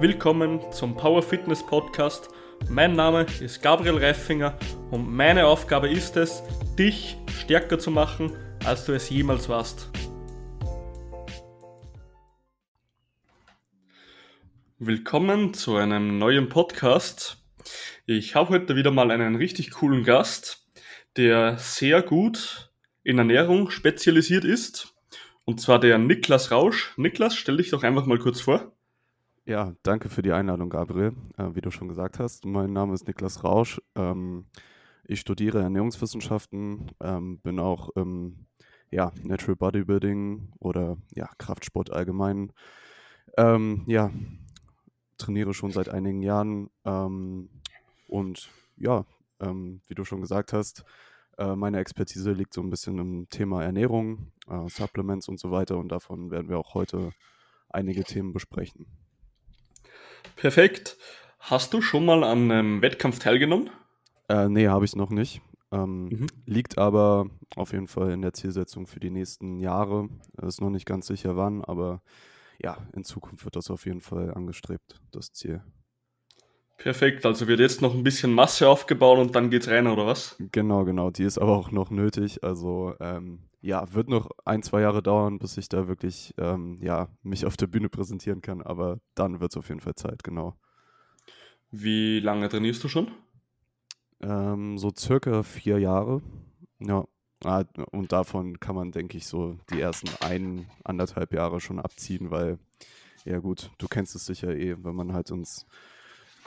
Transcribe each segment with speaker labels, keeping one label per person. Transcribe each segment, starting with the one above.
Speaker 1: Willkommen zum Power Fitness Podcast. Mein Name ist Gabriel Reifinger und meine Aufgabe ist es, dich stärker zu machen, als du es jemals warst. Willkommen zu einem neuen Podcast. Ich habe heute wieder mal einen richtig coolen Gast, der sehr gut in Ernährung spezialisiert ist. Und zwar der Niklas Rausch. Niklas, stell dich doch einfach mal kurz vor.
Speaker 2: Ja, danke für die Einladung, Gabriel. Äh, wie du schon gesagt hast, mein Name ist Niklas Rausch. Ähm, ich studiere Ernährungswissenschaften, ähm, bin auch im ja, Natural Bodybuilding oder ja, Kraftsport allgemein. Ähm, ja, trainiere schon seit einigen Jahren ähm, und ja, ähm, wie du schon gesagt hast, äh, meine Expertise liegt so ein bisschen im Thema Ernährung, äh, Supplements und so weiter und davon werden wir auch heute einige Themen besprechen.
Speaker 1: Perfekt. Hast du schon mal an einem Wettkampf teilgenommen?
Speaker 2: Äh, nee, habe ich noch nicht. Ähm, mhm. Liegt aber auf jeden Fall in der Zielsetzung für die nächsten Jahre. Ist noch nicht ganz sicher wann, aber ja, in Zukunft wird das auf jeden Fall angestrebt, das Ziel.
Speaker 1: Perfekt, also wird jetzt noch ein bisschen Masse aufgebaut und dann geht's rein, oder was?
Speaker 2: Genau, genau. Die ist aber auch noch nötig. Also ähm, ja, wird noch ein, zwei Jahre dauern, bis ich da wirklich ähm, ja, mich auf der Bühne präsentieren kann, aber dann wird es auf jeden Fall Zeit, genau.
Speaker 1: Wie lange trainierst du schon?
Speaker 2: Ähm, so circa vier Jahre. Ja. Ah, und davon kann man, denke ich, so die ersten ein, anderthalb Jahre schon abziehen, weil, ja gut, du kennst es sicher eh, wenn man halt uns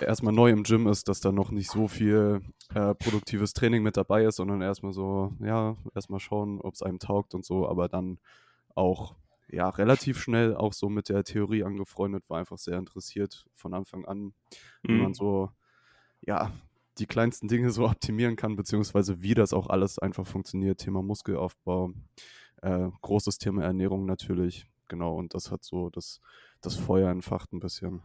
Speaker 2: erstmal neu im Gym ist, dass da noch nicht so viel äh, produktives Training mit dabei ist, sondern erstmal so, ja, erstmal schauen, ob es einem taugt und so, aber dann auch ja, relativ schnell auch so mit der Theorie angefreundet, war einfach sehr interessiert von Anfang an, wie mhm. man so, ja, die kleinsten Dinge so optimieren kann, beziehungsweise wie das auch alles einfach funktioniert. Thema Muskelaufbau, äh, großes Thema Ernährung natürlich, genau, und das hat so das, das Feuer entfacht ein bisschen.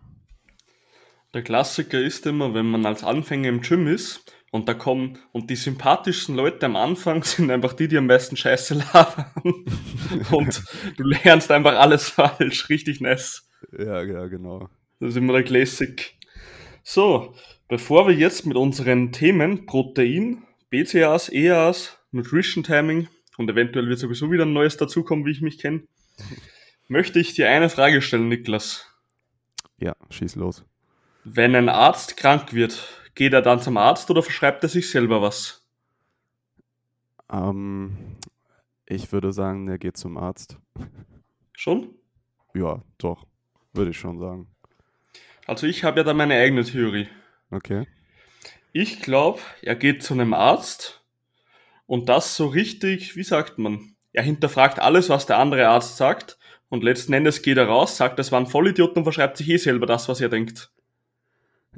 Speaker 1: Der Klassiker ist immer, wenn man als Anfänger im Gym ist und da kommen und die sympathischsten Leute am Anfang sind einfach die, die am besten Scheiße labern und du lernst einfach alles falsch, richtig nice.
Speaker 2: Ja, ja, genau.
Speaker 1: Das ist immer der Classic. So, bevor wir jetzt mit unseren Themen Protein, BCAAs, EAAs, Nutrition Timing und eventuell wird sowieso wieder ein neues dazukommen, wie ich mich kenne, möchte ich dir eine Frage stellen, Niklas.
Speaker 2: Ja, schieß los.
Speaker 1: Wenn ein Arzt krank wird, geht er dann zum Arzt oder verschreibt er sich selber was?
Speaker 2: Ähm, ich würde sagen, er geht zum Arzt.
Speaker 1: Schon?
Speaker 2: Ja, doch. Würde ich schon sagen.
Speaker 1: Also ich habe ja da meine eigene Theorie.
Speaker 2: Okay.
Speaker 1: Ich glaube, er geht zu einem Arzt und das so richtig, wie sagt man? Er hinterfragt alles, was der andere Arzt sagt und letzten Endes geht er raus, sagt, das war ein Vollidiot und verschreibt sich eh selber das, was er denkt.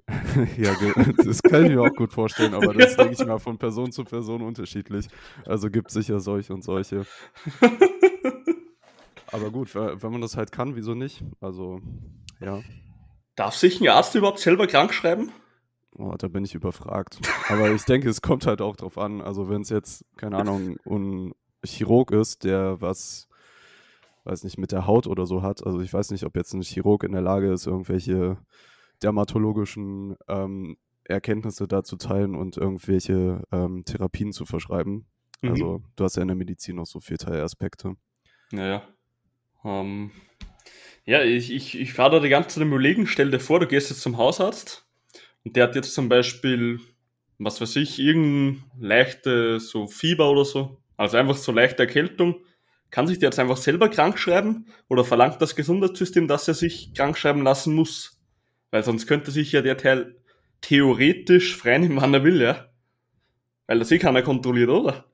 Speaker 2: ja, das kann ich mir auch gut vorstellen, aber das ja. denke ich mal von Person zu Person unterschiedlich. Also gibt es sicher solche und solche. aber gut, wenn man das halt kann, wieso nicht? Also, ja.
Speaker 1: Darf sich ein Arzt überhaupt selber krank schreiben?
Speaker 2: Oh, da bin ich überfragt. Aber ich denke, es kommt halt auch drauf an. Also, wenn es jetzt, keine Ahnung, ein Chirurg ist, der was, weiß nicht, mit der Haut oder so hat. Also, ich weiß nicht, ob jetzt ein Chirurg in der Lage ist, irgendwelche dermatologischen ähm, Erkenntnisse dazu teilen und irgendwelche ähm, Therapien zu verschreiben. Mhm. Also du hast ja in der Medizin noch so viele Teilaspekte.
Speaker 1: Naja. Ähm, ja, ich, ich, ich fahre da die ganze Zeit im Überlegen, stell dir vor, du gehst jetzt zum Hausarzt und der hat jetzt zum Beispiel, was weiß ich, irgendein leichte so Fieber oder so, also einfach so leichte Erkältung. Kann sich der jetzt einfach selber krank schreiben oder verlangt das Gesundheitssystem, dass er sich krank schreiben lassen muss? Weil sonst könnte sich ja der Teil theoretisch frei nehmen, wann er will, ja. Weil das eh keiner kontrolliert, oder?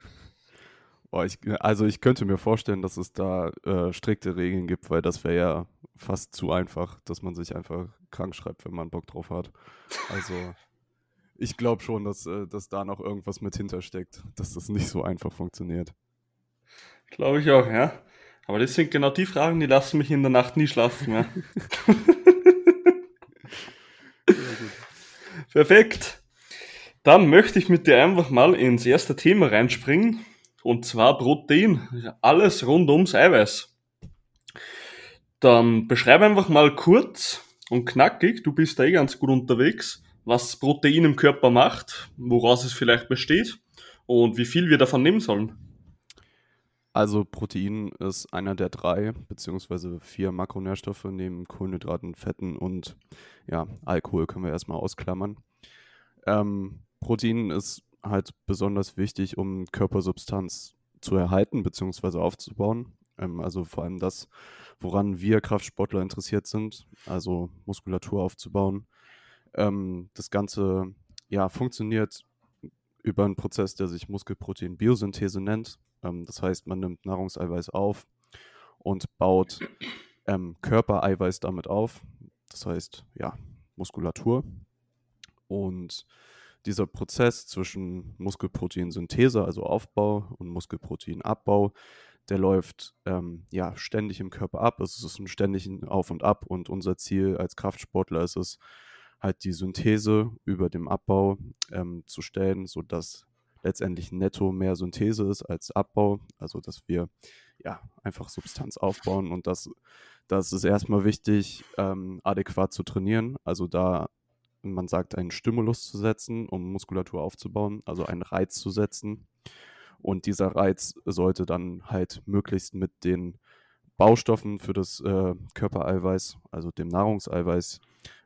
Speaker 2: Oh, ich, also ich könnte mir vorstellen, dass es da äh, strikte Regeln gibt, weil das wäre ja fast zu einfach, dass man sich einfach krank schreibt, wenn man Bock drauf hat. Also ich glaube schon, dass, äh, dass da noch irgendwas mit hintersteckt, dass das nicht so einfach funktioniert.
Speaker 1: Glaube ich auch, ja. Aber das sind genau die Fragen, die lassen mich in der Nacht nie schlafen, ja. Perfekt. Dann möchte ich mit dir einfach mal ins erste Thema reinspringen. Und zwar Protein. Alles rund ums Eiweiß. Dann beschreibe einfach mal kurz und knackig. Du bist da eh ganz gut unterwegs, was Protein im Körper macht, woraus es vielleicht besteht und wie viel wir davon nehmen sollen.
Speaker 2: Also Protein ist einer der drei beziehungsweise vier Makronährstoffe neben Kohlenhydraten, Fetten und ja, Alkohol können wir erstmal ausklammern. Ähm, Protein ist halt besonders wichtig, um Körpersubstanz zu erhalten beziehungsweise aufzubauen. Ähm, also vor allem das, woran wir Kraftsportler interessiert sind, also Muskulatur aufzubauen. Ähm, das Ganze ja, funktioniert über einen Prozess, der sich Muskelprotein-Biosynthese nennt. Ähm, das heißt, man nimmt Nahrungseiweiß auf und baut ähm, Körpereiweiß damit auf. Das heißt, ja, Muskulatur. Und dieser Prozess zwischen Muskelproteinsynthese, also Aufbau, und Muskelproteinabbau, der läuft ähm, ja ständig im Körper ab. Es ist ein ständigen Auf und Ab und unser Ziel als Kraftsportler ist es, halt die Synthese über dem Abbau ähm, zu stellen, sodass letztendlich netto mehr Synthese ist als Abbau. Also dass wir ja einfach Substanz aufbauen und das, das ist erstmal wichtig, ähm, adäquat zu trainieren. Also da man sagt, einen Stimulus zu setzen, um Muskulatur aufzubauen, also einen Reiz zu setzen. Und dieser Reiz sollte dann halt möglichst mit den Baustoffen für das äh, Körpereiweiß, also dem Nahrungseiweiß,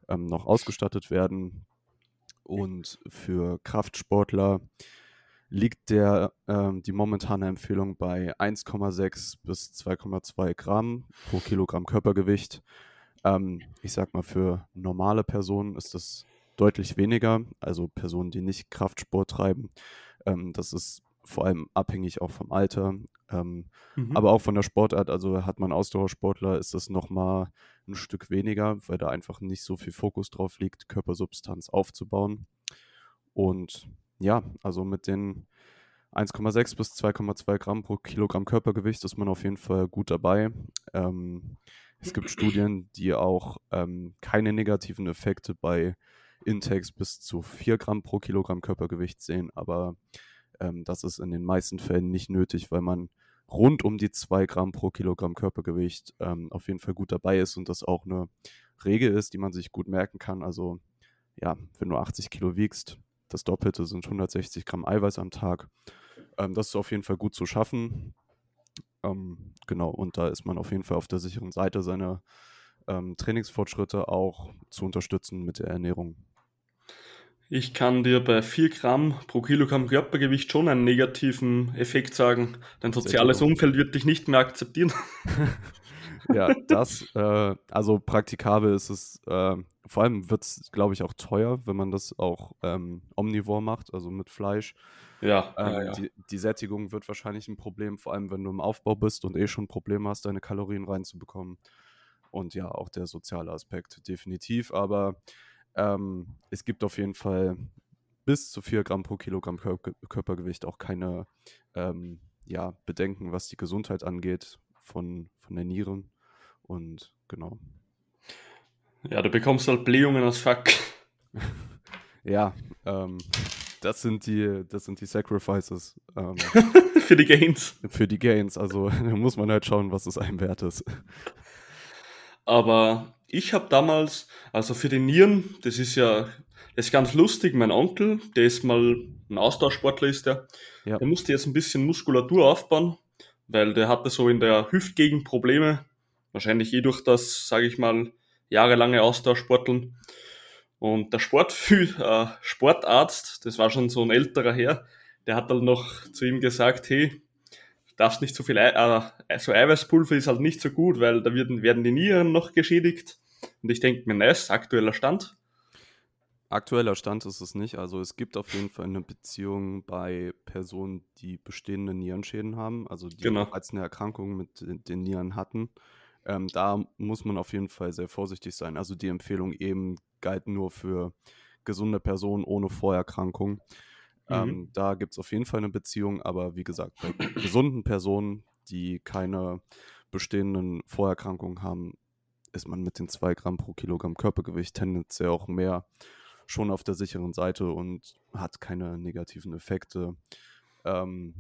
Speaker 2: ähm, noch ausgestattet werden. Und für Kraftsportler liegt der, ähm, die momentane Empfehlung bei 1,6 bis 2,2 Gramm pro Kilogramm Körpergewicht. Ähm, ich sag mal, für normale Personen ist das deutlich weniger, also Personen, die nicht Kraftsport treiben. Ähm, das ist vor allem abhängig auch vom Alter, ähm, mhm. aber auch von der Sportart. Also hat man Ausdauersportler, ist das nochmal ein Stück weniger, weil da einfach nicht so viel Fokus drauf liegt, Körpersubstanz aufzubauen. Und ja, also mit den 1,6 bis 2,2 Gramm pro Kilogramm Körpergewicht ist man auf jeden Fall gut dabei. Ähm, es gibt Studien, die auch ähm, keine negativen Effekte bei Intakes bis zu 4 Gramm pro Kilogramm Körpergewicht sehen, aber ähm, das ist in den meisten Fällen nicht nötig, weil man rund um die 2 Gramm pro Kilogramm Körpergewicht ähm, auf jeden Fall gut dabei ist und das auch eine Regel ist, die man sich gut merken kann. Also ja, wenn du 80 Kilo wiegst, das Doppelte sind 160 Gramm Eiweiß am Tag. Ähm, das ist auf jeden Fall gut zu schaffen. Ähm, genau, und da ist man auf jeden Fall auf der sicheren Seite, seine ähm, Trainingsfortschritte auch zu unterstützen mit der Ernährung.
Speaker 1: Ich kann dir bei 4 Gramm pro Kilogramm Körpergewicht schon einen negativen Effekt sagen. Dein soziales Umfeld wird dich nicht mehr akzeptieren.
Speaker 2: ja, das, äh, also praktikabel ist es, äh, vor allem wird es, glaube ich, auch teuer, wenn man das auch ähm, omnivor macht, also mit Fleisch.
Speaker 1: Ja,
Speaker 2: äh,
Speaker 1: ja, ja.
Speaker 2: Die, die, Sättigung wird wahrscheinlich ein Problem, vor allem wenn du im Aufbau bist und eh schon Probleme hast, deine Kalorien reinzubekommen. Und ja, auch der soziale Aspekt definitiv, aber ähm, es gibt auf jeden Fall bis zu 4 Gramm pro Kilogramm Kör Körpergewicht auch keine ähm, ja, Bedenken, was die Gesundheit angeht von, von der Nieren. Und genau.
Speaker 1: Ja, du bekommst halt Blähungen als Fuck.
Speaker 2: ja, ähm, das sind die, das sind die Sacrifices. Ähm,
Speaker 1: für die Gains.
Speaker 2: Für die Gains. Also da muss man halt schauen, was es einem wert ist.
Speaker 1: Aber ich habe damals, also für die Nieren, das ist ja, das ist ganz lustig, mein Onkel, der ist mal ein Austauschsportler ist der, ja. der musste jetzt ein bisschen Muskulatur aufbauen, weil der hatte so in der Hüftgegend Probleme, wahrscheinlich eh durch das, sage ich mal, jahrelange Austauschsporteln. Und der Sportfü äh, Sportarzt, das war schon so ein älterer Herr, der hat dann noch zu ihm gesagt, hey, darfst nicht so viel, äh, so Eiweißpulver ist halt nicht so gut, weil da werden, werden die Nieren noch geschädigt. Und ich denke mir, nice, aktueller Stand.
Speaker 2: Aktueller Stand ist es nicht. Also es gibt auf jeden Fall eine Beziehung bei Personen, die bestehende Nierenschäden haben, also die genau. bereits eine Erkrankung mit den Nieren hatten. Ähm, da muss man auf jeden Fall sehr vorsichtig sein. Also die Empfehlung eben galt nur für gesunde Personen ohne Vorerkrankung. Ähm, mhm. da gibt es auf jeden Fall eine Beziehung, aber wie gesagt, bei gesunden Personen, die keine bestehenden Vorerkrankungen haben, ist man mit den 2 Gramm pro Kilogramm Körpergewicht tendenziell auch mehr schon auf der sicheren Seite und hat keine negativen Effekte. Ähm,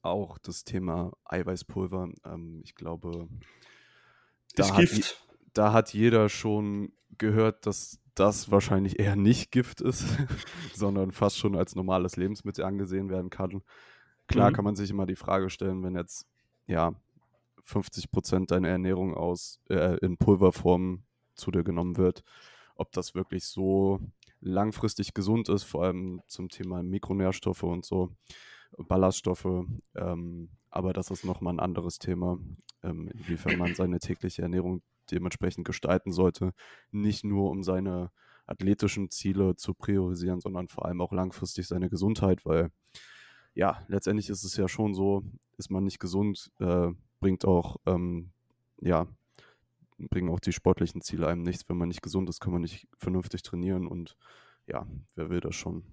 Speaker 2: auch das Thema Eiweißpulver, ähm, ich glaube,
Speaker 1: da
Speaker 2: hat, da hat, jeder schon gehört, dass das wahrscheinlich eher nicht Gift ist, sondern fast schon als normales Lebensmittel angesehen werden kann. Klar mhm. kann man sich immer die Frage stellen, wenn jetzt ja 50 Prozent deiner Ernährung aus äh, in Pulverform zu dir genommen wird, ob das wirklich so langfristig gesund ist, vor allem zum Thema Mikronährstoffe und so, Ballaststoffe. Ähm, aber das ist nochmal ein anderes Thema, ähm, inwiefern man seine tägliche Ernährung dementsprechend gestalten sollte. Nicht nur um seine athletischen Ziele zu priorisieren, sondern vor allem auch langfristig seine Gesundheit, weil ja, letztendlich ist es ja schon so, ist man nicht gesund, äh, bringt auch, ähm, ja, bringen auch die sportlichen Ziele einem nichts. Wenn man nicht gesund ist, kann man nicht vernünftig trainieren und ja, wer will das schon?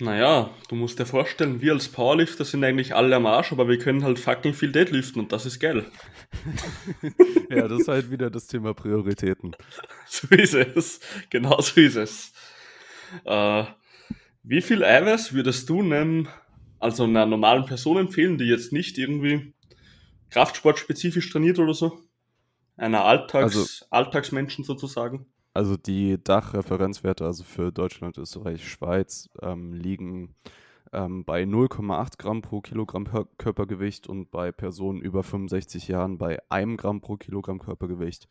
Speaker 1: Naja, du musst dir vorstellen, wir als Powerlifter sind eigentlich alle am Arsch, aber wir können halt fucking viel Deadliften und das ist geil.
Speaker 2: ja, das ist halt wieder das Thema Prioritäten.
Speaker 1: So ist es. Genau so ist es. Äh, wie viel Eiweiß würdest du nennen, also einer normalen Person empfehlen, die jetzt nicht irgendwie Kraftsport-spezifisch trainiert oder so? Einer Alltags also, Alltagsmenschen sozusagen?
Speaker 2: Also die Dachreferenzwerte, also für Deutschland, Österreich, Schweiz, ähm, liegen ähm, bei 0,8 Gramm pro Kilogramm Körpergewicht und bei Personen über 65 Jahren bei 1 Gramm pro Kilogramm Körpergewicht.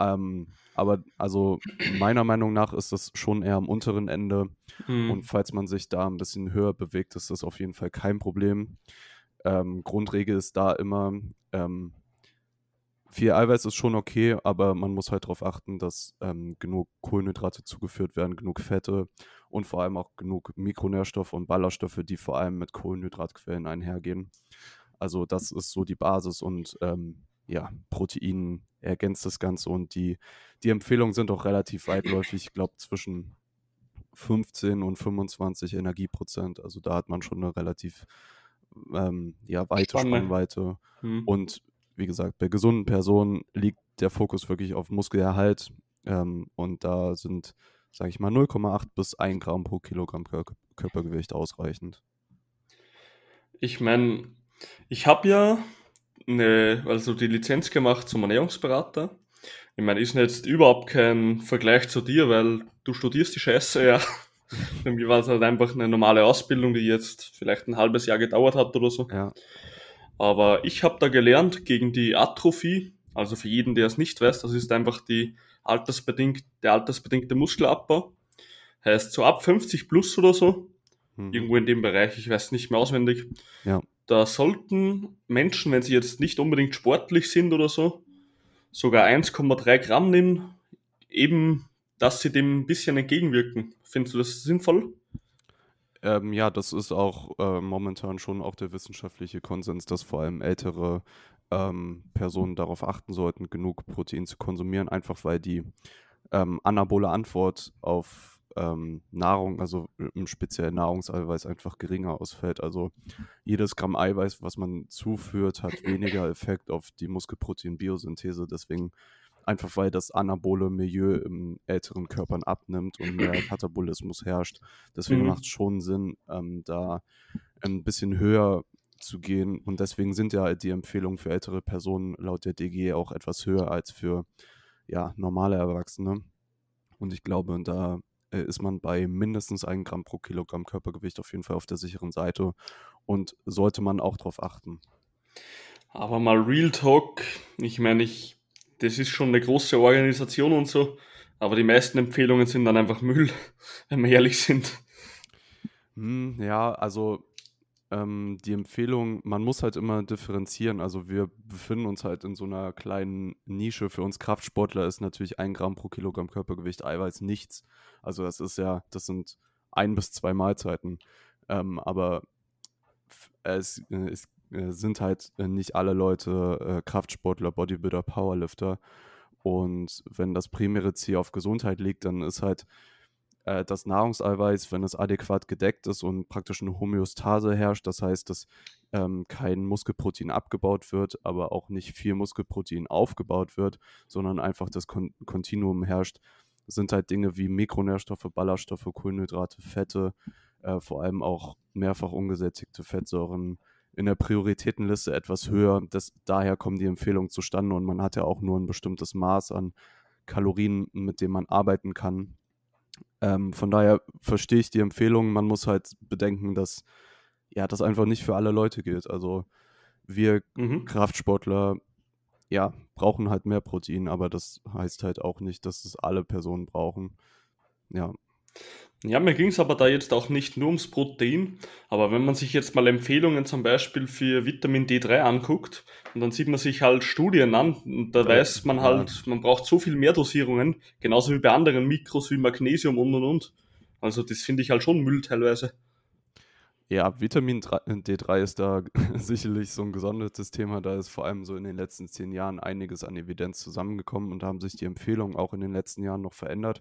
Speaker 2: Ähm, aber also meiner Meinung nach ist das schon eher am unteren Ende. Mhm. Und falls man sich da ein bisschen höher bewegt, ist das auf jeden Fall kein Problem. Ähm, Grundregel ist da immer, ähm, viel Eiweiß ist schon okay, aber man muss halt darauf achten, dass ähm, genug Kohlenhydrate zugeführt werden, genug Fette und vor allem auch genug Mikronährstoffe und Ballaststoffe, die vor allem mit Kohlenhydratquellen einhergehen. Also das ist so die Basis und ähm, ja, Protein ergänzt das Ganze und die, die Empfehlungen sind auch relativ weitläufig. Ich glaube zwischen 15 und 25 Energieprozent. Also da hat man schon eine relativ ähm, ja, weite Spannend. Spannweite. Hm. Und wie gesagt, bei gesunden Personen liegt der Fokus wirklich auf Muskelerhalt ähm, und da sind, sage ich mal, 0,8 bis 1 Gramm pro Kilogramm Kör Körpergewicht ausreichend.
Speaker 1: Ich meine, ich habe ja eine, also die Lizenz gemacht zum Ernährungsberater. Ich meine, ist jetzt überhaupt kein Vergleich zu dir, weil du studierst die Scheiße ja. Für mich war es halt einfach eine normale Ausbildung, die jetzt vielleicht ein halbes Jahr gedauert hat oder so.
Speaker 2: Ja.
Speaker 1: Aber ich habe da gelernt gegen die Atrophie, also für jeden, der es nicht weiß, das ist einfach die altersbedingt, der altersbedingte Muskelabbau. Heißt so ab 50 plus oder so, mhm. irgendwo in dem Bereich, ich weiß nicht mehr auswendig.
Speaker 2: Ja.
Speaker 1: Da sollten Menschen, wenn sie jetzt nicht unbedingt sportlich sind oder so, sogar 1,3 Gramm nehmen, eben, dass sie dem ein bisschen entgegenwirken. Findest du das sinnvoll?
Speaker 2: Ähm, ja, das ist auch äh, momentan schon auch der wissenschaftliche Konsens, dass vor allem ältere ähm, Personen darauf achten sollten, genug Protein zu konsumieren, einfach weil die ähm, anabole Antwort auf ähm, Nahrung, also im speziellen Nahrungseiweiß, einfach geringer ausfällt. Also jedes Gramm Eiweiß, was man zuführt, hat weniger Effekt auf die Muskelprotein-Biosynthese. Deswegen einfach weil das anabole Milieu im älteren Körpern abnimmt und mehr Katabolismus herrscht. Deswegen mhm. macht es schon Sinn, ähm, da ein bisschen höher zu gehen. Und deswegen sind ja die Empfehlungen für ältere Personen laut der DG auch etwas höher als für ja, normale Erwachsene. Und ich glaube, da äh, ist man bei mindestens 1 Gramm pro Kilogramm Körpergewicht auf jeden Fall auf der sicheren Seite und sollte man auch darauf achten.
Speaker 1: Aber mal Real Talk, ich meine, ich das ist schon eine große Organisation und so, aber die meisten Empfehlungen sind dann einfach Müll, wenn wir ehrlich sind.
Speaker 2: Hm, ja, also ähm, die Empfehlung, man muss halt immer differenzieren. Also wir befinden uns halt in so einer kleinen Nische. Für uns Kraftsportler ist natürlich ein Gramm pro Kilogramm Körpergewicht Eiweiß nichts. Also das ist ja, das sind ein bis zwei Mahlzeiten. Ähm, aber es, äh, es äh, sind halt äh, nicht alle Leute äh, Kraftsportler, Bodybuilder, Powerlifter. Und wenn das primäre Ziel auf Gesundheit liegt, dann ist halt das Nahrungseiweiß, wenn es adäquat gedeckt ist und praktisch eine Homöostase herrscht, das heißt, dass ähm, kein Muskelprotein abgebaut wird, aber auch nicht viel Muskelprotein aufgebaut wird, sondern einfach das Kon Kontinuum herrscht, sind halt Dinge wie Mikronährstoffe, Ballaststoffe, Kohlenhydrate, Fette, äh, vor allem auch mehrfach ungesättigte Fettsäuren, in der Prioritätenliste etwas höher. Das, daher kommen die Empfehlungen zustande und man hat ja auch nur ein bestimmtes Maß an Kalorien, mit denen man arbeiten kann. Ähm, von daher verstehe ich die Empfehlung. Man muss halt bedenken, dass ja, das einfach nicht für alle Leute gilt. Also wir mhm. Kraftsportler, ja, brauchen halt mehr Protein, aber das heißt halt auch nicht, dass es alle Personen brauchen. Ja.
Speaker 1: Ja, mir ging es aber da jetzt auch nicht nur ums Protein, aber wenn man sich jetzt mal Empfehlungen zum Beispiel für Vitamin D3 anguckt, und dann sieht man sich halt Studien an, und da ja, weiß man halt, man braucht so viel mehr Dosierungen, genauso wie bei anderen Mikros wie Magnesium und und und. Also das finde ich halt schon Müll teilweise.
Speaker 2: Ja, Vitamin D3 ist da sicherlich so ein gesondertes Thema. Da ist vor allem so in den letzten zehn Jahren einiges an Evidenz zusammengekommen und da haben sich die Empfehlungen auch in den letzten Jahren noch verändert.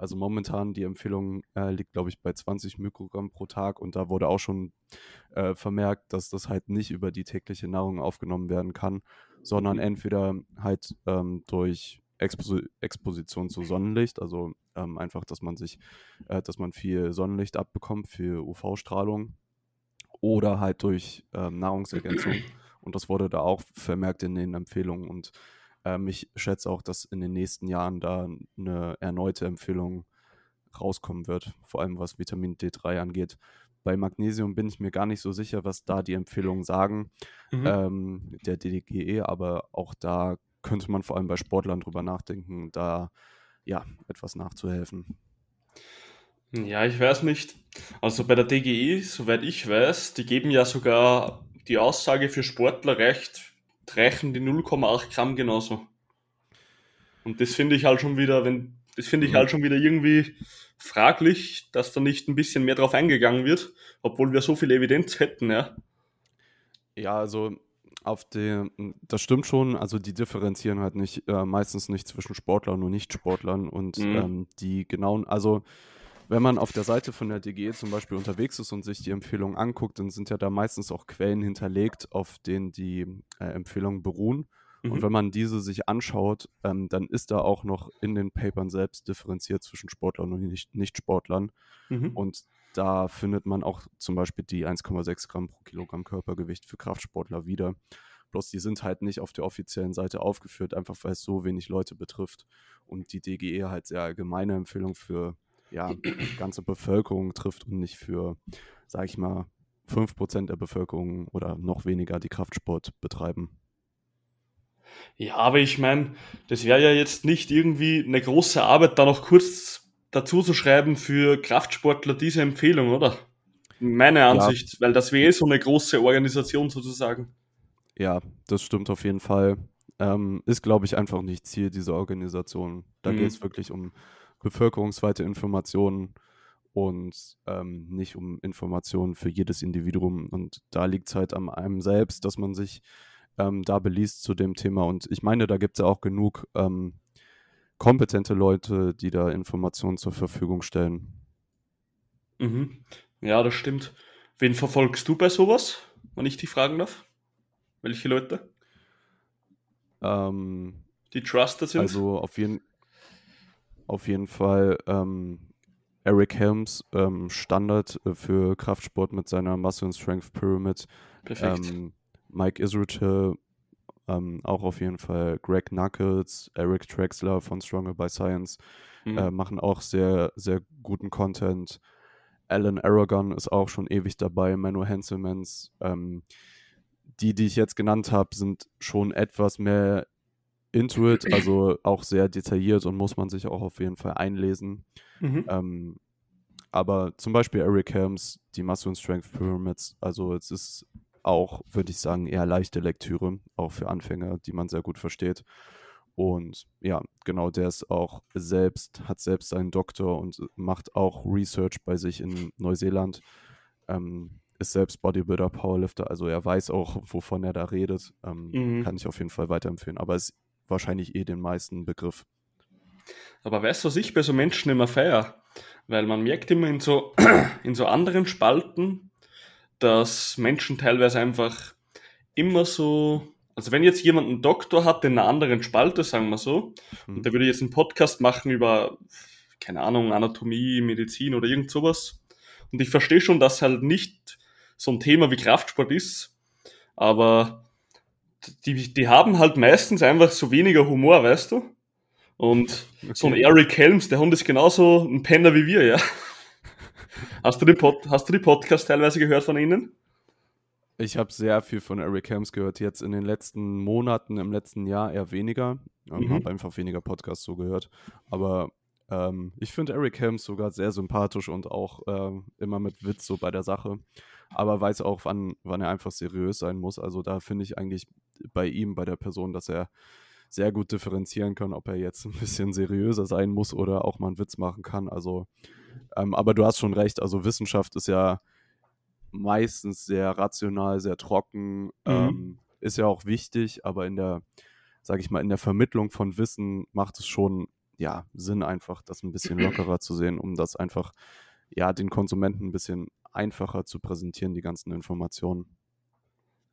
Speaker 2: Also momentan die Empfehlung äh, liegt, glaube ich, bei 20 Mikrogramm pro Tag und da wurde auch schon äh, vermerkt, dass das halt nicht über die tägliche Nahrung aufgenommen werden kann, sondern mhm. entweder halt ähm, durch Expos Exposition zu Sonnenlicht, also ähm, einfach, dass man sich, äh, dass man viel Sonnenlicht abbekommt für UV-Strahlung oder halt durch ähm, Nahrungsergänzung. Und das wurde da auch vermerkt in den Empfehlungen. Und ähm, ich schätze auch, dass in den nächsten Jahren da eine erneute Empfehlung rauskommen wird, vor allem was Vitamin D3 angeht. Bei Magnesium bin ich mir gar nicht so sicher, was da die Empfehlungen sagen, mhm. ähm, der DDGE, aber auch da könnte man vor allem bei Sportlern drüber nachdenken, da ja etwas nachzuhelfen.
Speaker 1: Ja, ich weiß nicht. Also bei der DGE, soweit ich weiß, die geben ja sogar die Aussage für Sportler recht, reichen die 0,8 Gramm genauso. Und das finde ich halt schon wieder, wenn, das finde ich mhm. halt schon wieder irgendwie fraglich, dass da nicht ein bisschen mehr drauf eingegangen wird, obwohl wir so viel Evidenz hätten, ja.
Speaker 2: Ja, also auf der, das stimmt schon, also die differenzieren halt nicht, äh, meistens nicht zwischen Sportlern und Nicht-Sportlern und mhm. ähm, die genauen, also wenn man auf der Seite von der DGE zum Beispiel unterwegs ist und sich die Empfehlungen anguckt, dann sind ja da meistens auch Quellen hinterlegt, auf denen die äh, Empfehlungen beruhen. Mhm. Und wenn man diese sich anschaut, ähm, dann ist da auch noch in den Papern selbst differenziert zwischen Sportlern und Nicht-Sportlern. Mhm. Und da findet man auch zum Beispiel die 1,6 Gramm pro Kilogramm Körpergewicht für Kraftsportler wieder. Bloß die sind halt nicht auf der offiziellen Seite aufgeführt, einfach weil es so wenig Leute betrifft. Und die DGE halt sehr allgemeine Empfehlung für ja, die ganze Bevölkerung trifft und nicht für, sag ich mal, 5% der Bevölkerung oder noch weniger, die Kraftsport betreiben.
Speaker 1: Ja, aber ich meine, das wäre ja jetzt nicht irgendwie eine große Arbeit, da noch kurz dazu zu schreiben für Kraftsportler diese Empfehlung, oder? Meine Ansicht, ja. weil das wäre eh so eine große Organisation sozusagen.
Speaker 2: Ja, das stimmt auf jeden Fall. Ähm, ist, glaube ich, einfach nicht Ziel dieser Organisation. Da mhm. geht es wirklich um bevölkerungsweite Informationen und ähm, nicht um Informationen für jedes Individuum. Und da liegt es halt an einem selbst, dass man sich ähm, da beliest zu dem Thema. Und ich meine, da gibt es ja auch genug ähm, kompetente Leute, die da Informationen zur Verfügung stellen.
Speaker 1: Mhm. Ja, das stimmt. Wen verfolgst du bei sowas, wenn ich dich fragen darf? Welche Leute?
Speaker 2: Ähm,
Speaker 1: die trusted sind?
Speaker 2: Also auf jeden, auf jeden Fall ähm, Eric Helms, ähm, Standard äh, für Kraftsport mit seiner Muscle and Strength Pyramid.
Speaker 1: Perfekt. Ähm,
Speaker 2: Mike Israel, ähm, auch auf jeden Fall Greg Knuckles, Eric Trexler von Stronger by Science mhm. äh, machen auch sehr, sehr guten Content. Alan Aragon ist auch schon ewig dabei, Manu Henselmans. Ähm, die, die ich jetzt genannt habe, sind schon etwas mehr into it, also auch sehr detailliert und muss man sich auch auf jeden Fall einlesen. Mhm. Ähm, aber zum Beispiel Eric Helms, die Muscle and Strength Pyramids, also es ist auch, würde ich sagen, eher leichte Lektüre, auch für Anfänger, die man sehr gut versteht. Und ja, genau, der ist auch selbst, hat selbst seinen Doktor und macht auch Research bei sich in Neuseeland. Ähm, ist selbst Bodybuilder, Powerlifter, also er weiß auch, wovon er da redet. Ähm, mhm. Kann ich auf jeden Fall weiterempfehlen. Aber es ist wahrscheinlich eh den meisten Begriff.
Speaker 1: Aber weißt du, was ich bei so Menschen immer feier? Weil man merkt immer in so, in so anderen Spalten, dass Menschen teilweise einfach immer so, also wenn jetzt jemand einen Doktor hat in einer anderen Spalte, sagen wir so, mhm. und der würde jetzt einen Podcast machen über, keine Ahnung, Anatomie, Medizin oder irgend sowas, und ich verstehe schon, dass halt nicht so ein Thema wie Kraftsport ist, aber die, die haben halt meistens einfach so weniger Humor, weißt du? Und okay. so ein Eric Helms, der Hund ist genauso ein Penner wie wir, ja. Hast du die, Pod hast du die Podcasts teilweise gehört von ihnen?
Speaker 2: Ich habe sehr viel von Eric Helms gehört, jetzt in den letzten Monaten, im letzten Jahr eher weniger. Ich ähm, mhm. habe einfach weniger Podcasts so gehört. Aber ähm, ich finde Eric Helms sogar sehr sympathisch und auch äh, immer mit Witz so bei der Sache. Aber weiß auch, wann, wann er einfach seriös sein muss. Also da finde ich eigentlich bei ihm, bei der Person, dass er sehr gut differenzieren kann, ob er jetzt ein bisschen seriöser sein muss oder auch mal einen Witz machen kann. Also, ähm, aber du hast schon recht, also Wissenschaft ist ja meistens sehr rational, sehr trocken, mhm. ähm, ist ja auch wichtig, aber in der, sage ich mal, in der Vermittlung von Wissen macht es schon ja Sinn, einfach das ein bisschen lockerer zu sehen, um das einfach ja den Konsumenten ein bisschen einfacher zu präsentieren, die ganzen Informationen.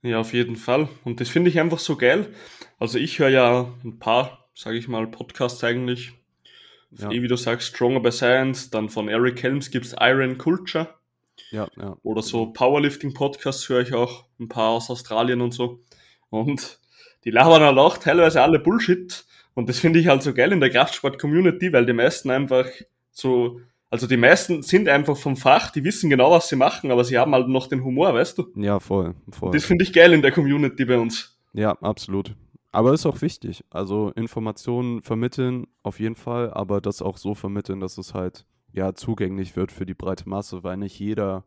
Speaker 1: Ja, auf jeden Fall. Und das finde ich einfach so geil. Also ich höre ja ein paar, sage ich mal, Podcasts eigentlich. Ja. Eh, wie du sagst, Stronger by Science, dann von Eric Helms gibt es Iron Culture.
Speaker 2: Ja, ja.
Speaker 1: Oder so Powerlifting-Podcasts höre ich auch, ein paar aus Australien und so. Und die labern halt auch teilweise alle Bullshit. Und das finde ich halt so geil in der Kraftsport-Community, weil die meisten einfach so, also die meisten sind einfach vom Fach, die wissen genau, was sie machen, aber sie haben halt noch den Humor, weißt du?
Speaker 2: Ja, voll, voll.
Speaker 1: Das finde ich geil in der Community bei uns.
Speaker 2: Ja, absolut. Aber ist auch wichtig. Also Informationen vermitteln auf jeden Fall, aber das auch so vermitteln, dass es halt ja zugänglich wird für die breite Masse, weil nicht jeder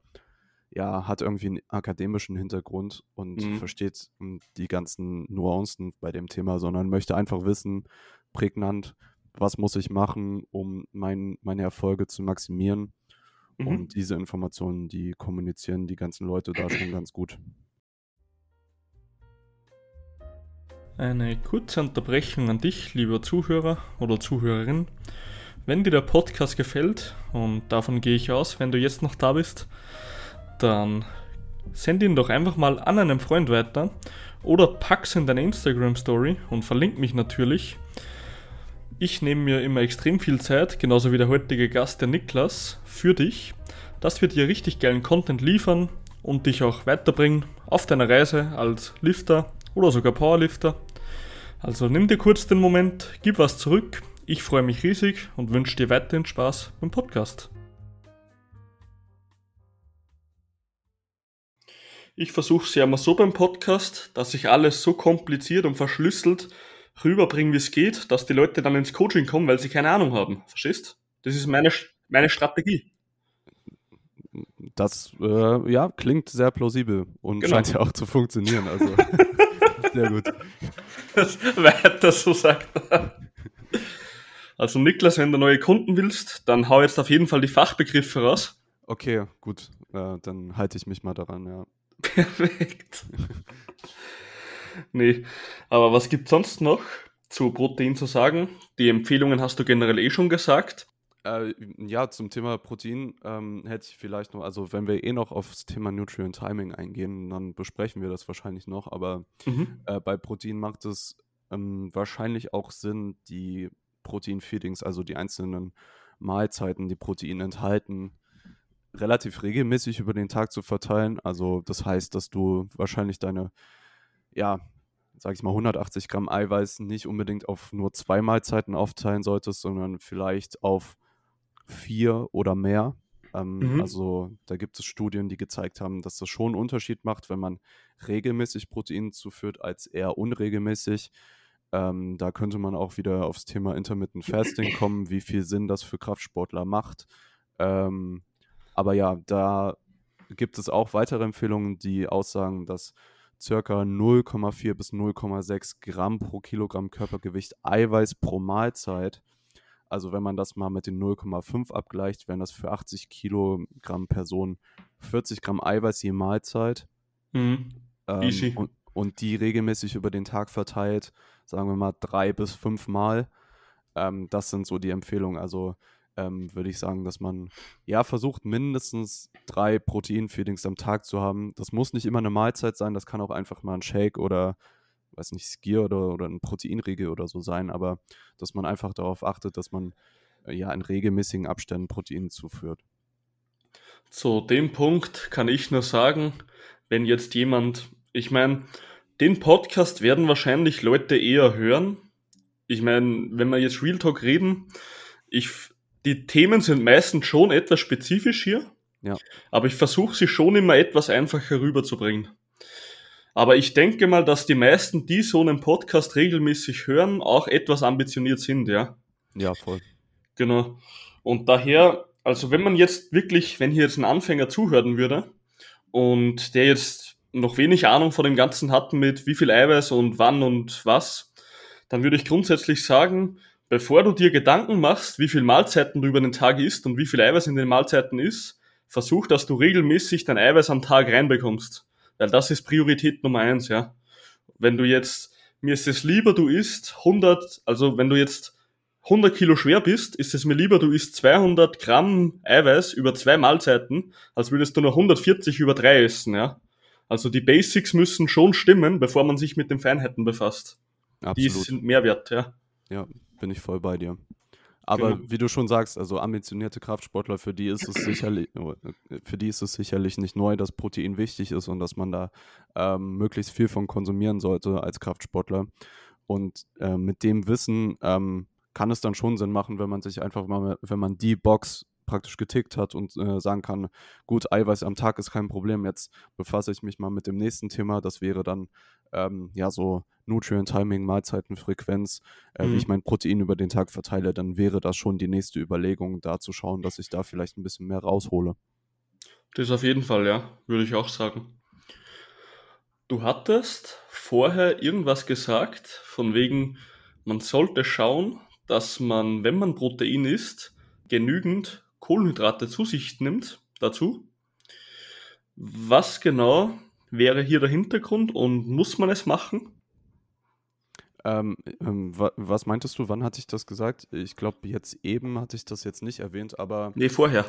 Speaker 2: ja hat irgendwie einen akademischen Hintergrund und mhm. versteht hm, die ganzen Nuancen bei dem Thema, sondern möchte einfach wissen, prägnant, was muss ich machen, um mein, meine Erfolge zu maximieren. Mhm. Und diese Informationen, die kommunizieren die ganzen Leute da schon ganz gut.
Speaker 1: Eine kurze Unterbrechung an dich, lieber Zuhörer oder Zuhörerin. Wenn dir der Podcast gefällt, und davon gehe ich aus, wenn du jetzt noch da bist, dann send ihn doch einfach mal an einen Freund weiter oder pack's in deine Instagram Story und verlink mich natürlich. Ich nehme mir immer extrem viel Zeit, genauso wie der heutige Gast, der Niklas, für dich, dass wir dir richtig geilen Content liefern und dich auch weiterbringen auf deiner Reise als Lifter oder sogar Powerlifter. Also nimm dir kurz den Moment, gib was zurück. Ich freue mich riesig und wünsche dir weiterhin Spaß beim Podcast. Ich versuche es ja immer so beim Podcast, dass ich alles so kompliziert und verschlüsselt rüberbringe, wie es geht, dass die Leute dann ins Coaching kommen, weil sie keine Ahnung haben. Verstehst? Das ist meine, meine Strategie.
Speaker 2: Das äh, ja, klingt sehr plausibel und genau. scheint ja auch zu funktionieren. Also. Sehr gut.
Speaker 1: Das, weiter so sagt er. Also Niklas, wenn du neue Kunden willst, dann hau jetzt auf jeden Fall die Fachbegriffe raus.
Speaker 2: Okay, gut. Äh, dann halte ich mich mal daran, ja.
Speaker 1: Perfekt. nee, aber was gibt sonst noch zu Protein zu sagen? Die Empfehlungen hast du generell eh schon gesagt.
Speaker 2: Äh, ja, zum Thema Protein ähm, hätte ich vielleicht noch, also wenn wir eh noch aufs Thema Nutrient Timing eingehen, dann besprechen wir das wahrscheinlich noch, aber mhm. äh, bei Protein macht es ähm, wahrscheinlich auch Sinn, die Protein-Feedings, also die einzelnen Mahlzeiten, die Protein enthalten, relativ regelmäßig über den Tag zu verteilen. Also das heißt, dass du wahrscheinlich deine, ja, sag ich mal, 180 Gramm Eiweiß nicht unbedingt auf nur zwei Mahlzeiten aufteilen solltest, sondern vielleicht auf vier oder mehr. Ähm, mhm. Also da gibt es Studien, die gezeigt haben, dass das schon einen Unterschied macht, wenn man regelmäßig Protein zuführt, als eher unregelmäßig. Ähm, da könnte man auch wieder aufs Thema Intermittent Fasting kommen, wie viel Sinn das für Kraftsportler macht. Ähm, aber ja, da gibt es auch weitere Empfehlungen, die aussagen, dass circa 0,4 bis 0,6 Gramm pro Kilogramm Körpergewicht Eiweiß pro Mahlzeit also wenn man das mal mit den 0,5 abgleicht, wären das für 80 Kilogramm Person 40 Gramm Eiweiß je Mahlzeit. Mhm. Ähm. Und, und, die regelmäßig über den Tag verteilt, sagen wir mal drei bis fünf Mal. Ähm, das sind so die Empfehlungen. Also ähm, würde ich sagen, dass man ja versucht, mindestens drei Protein-Feedings am Tag zu haben. Das muss nicht immer eine Mahlzeit sein, das kann auch einfach mal ein Shake oder weiß nicht, Skier oder, oder ein Proteinriegel oder so sein, aber dass man einfach darauf achtet, dass man äh, ja in regelmäßigen Abständen Protein zuführt.
Speaker 1: Zu dem Punkt kann ich nur sagen, wenn jetzt jemand, ich meine, den Podcast werden wahrscheinlich Leute eher hören, ich meine, wenn wir jetzt Real Talk reden, ich, die Themen sind meistens schon etwas spezifisch hier,
Speaker 2: Ja.
Speaker 1: aber ich versuche sie schon immer etwas einfacher rüberzubringen. Aber ich denke mal, dass die meisten, die so einen Podcast regelmäßig hören, auch etwas ambitioniert sind, ja.
Speaker 2: Ja, voll.
Speaker 1: Genau. Und daher, also wenn man jetzt wirklich, wenn hier jetzt ein Anfänger zuhören würde und der jetzt noch wenig Ahnung von dem Ganzen hat mit wie viel Eiweiß und wann und was, dann würde ich grundsätzlich sagen, bevor du dir Gedanken machst, wie viel Mahlzeiten du über den Tag isst und wie viel Eiweiß in den Mahlzeiten ist, versuch, dass du regelmäßig dein Eiweiß am Tag reinbekommst. Weil das ist Priorität Nummer eins, ja. Wenn du jetzt, mir ist es lieber, du isst 100, also wenn du jetzt 100 Kilo schwer bist, ist es mir lieber, du isst 200 Gramm Eiweiß über zwei Mahlzeiten, als würdest du nur 140 über drei essen, ja. Also die Basics müssen schon stimmen, bevor man sich mit den Feinheiten befasst. Die
Speaker 2: Absolut.
Speaker 1: sind Mehrwert, ja.
Speaker 2: Ja, bin ich voll bei dir. Aber
Speaker 1: Genau.
Speaker 2: wie du schon sagst, also ambitionierte Kraftsportler, für die ist es sicherlich, für die ist es sicherlich nicht neu, dass Protein wichtig ist und dass man da ähm, möglichst viel von konsumieren sollte als Kraftsportler. Und äh, mit dem Wissen ähm, kann es dann schon Sinn machen, wenn man sich einfach mal, wenn man die Box praktisch getickt hat und äh, sagen kann, gut, Eiweiß am Tag ist kein Problem, jetzt befasse ich mich mal mit dem nächsten Thema, das wäre dann ähm, ja so Nutrient Timing, Mahlzeitenfrequenz, äh,
Speaker 1: Mhm.
Speaker 2: wie ich mein Protein über den Tag verteile, dann wäre das schon die nächste Überlegung, da zu schauen, dass ich da vielleicht ein bisschen mehr raushole.
Speaker 1: Das auf jeden Fall, ja, würde ich auch sagen. Du hattest vorher irgendwas gesagt, von wegen, man sollte schauen, dass man, wenn man Protein isst, genügend Kohlenhydrate zu sich nimmt dazu. Was genau wäre hier der Hintergrund und muss man es machen?
Speaker 2: Ähm, ähm, wa was meintest du, wann hatte ich das gesagt? Ich glaube, jetzt eben hatte ich das jetzt nicht erwähnt, aber
Speaker 1: Nee, vorher.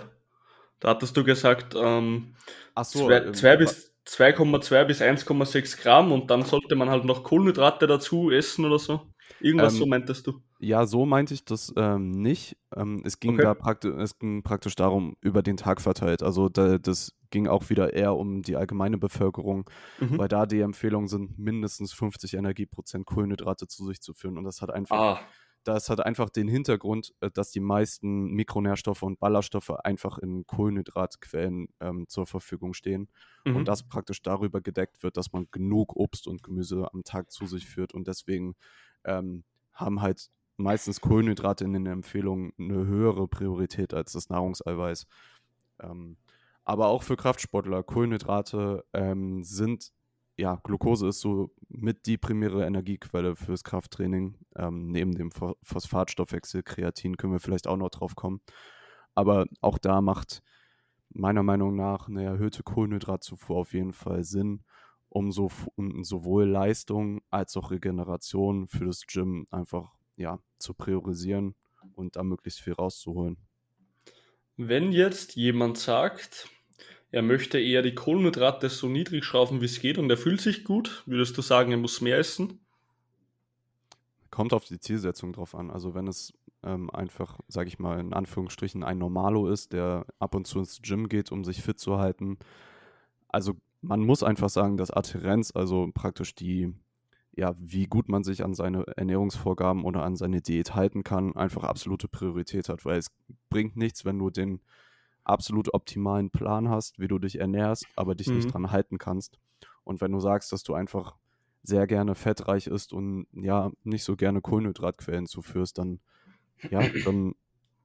Speaker 1: Da hattest du gesagt, ähm,
Speaker 2: so,
Speaker 1: zwei,
Speaker 2: ähm,
Speaker 1: zwei
Speaker 2: wa-
Speaker 1: bis 2,2 bis 1,6 Gramm und dann sollte man halt noch Kohlenhydrate dazu essen oder so. Irgendwas
Speaker 2: Ähm,
Speaker 1: so meintest du.
Speaker 2: Ja, so meinte ich das ähm, nicht. Ähm, es ging
Speaker 1: Okay.
Speaker 2: da praktisch, es ging praktisch darum, über den Tag verteilt. Also da, das ging auch wieder eher um die allgemeine Bevölkerung,
Speaker 1: Mhm.
Speaker 2: weil da die Empfehlungen sind, mindestens 50 Energieprozent Kohlenhydrate zu sich zu führen. Und das hat einfach,
Speaker 1: Ah,
Speaker 2: das hat einfach den Hintergrund, äh, dass die meisten Mikronährstoffe und Ballaststoffe einfach in Kohlenhydratquellen ähm, zur Verfügung stehen.
Speaker 1: mhm.
Speaker 2: Und das praktisch darüber gedeckt wird, dass man genug Obst und Gemüse am Tag zu sich führt. Und deswegen ähm, haben halt meistens Kohlenhydrate in den Empfehlungen eine höhere Priorität als das Nahrungseiweiß. Ähm, aber auch für Kraftsportler, Kohlenhydrate ähm, sind, ja, Glucose ist so mit die primäre Energiequelle fürs Krafttraining. Ähm, neben dem Pho- Phosphatstoffwechsel, Kreatin können wir vielleicht auch noch drauf kommen. Aber auch da macht meiner Meinung nach eine erhöhte Kohlenhydratzufuhr auf jeden Fall Sinn, um, so, um sowohl Leistung als auch Regeneration für das Gym einfach ja, zu priorisieren und da möglichst viel rauszuholen.
Speaker 1: Wenn jetzt jemand sagt, er möchte eher die Kohlenhydrate so niedrig schrauben, wie es geht und er fühlt sich gut, würdest du sagen, er muss mehr essen?
Speaker 2: Kommt auf die Zielsetzung drauf an. Also wenn es ähm, einfach, sage ich mal, in Anführungsstrichen ein Normalo ist, der ab und zu ins Gym geht, um sich fit zu halten. Also man muss einfach sagen, dass Adherenz, also praktisch die, ja, wie gut man sich an seine Ernährungsvorgaben oder an seine Diät halten kann, einfach absolute Priorität hat, weil es bringt nichts, wenn du den absolut optimalen Plan hast, wie du dich ernährst, aber dich
Speaker 1: Mhm.
Speaker 2: nicht dran halten kannst. Und wenn du sagst, dass du einfach sehr gerne fettreich isst und ja, nicht so gerne Kohlenhydratquellen zuführst, dann ja, dann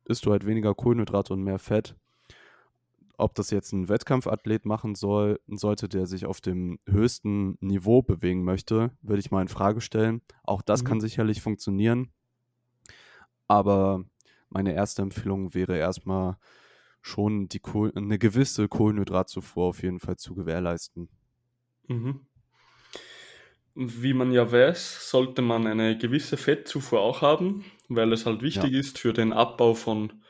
Speaker 2: isst du halt weniger Kohlenhydrate und mehr Fett. Ob das jetzt ein Wettkampfathlet machen soll, sollte der sich auf dem höchsten Niveau bewegen möchte, würde ich mal in Frage stellen. Auch das
Speaker 1: Mhm.
Speaker 2: kann sicherlich funktionieren. Aber meine erste Empfehlung wäre erstmal schon die Kohl eine gewisse Kohlenhydratzufuhr auf jeden Fall zu gewährleisten.
Speaker 1: Mhm. Wie man ja weiß, sollte man eine gewisse Fettzufuhr auch haben, weil es halt wichtig ist für den Abbau von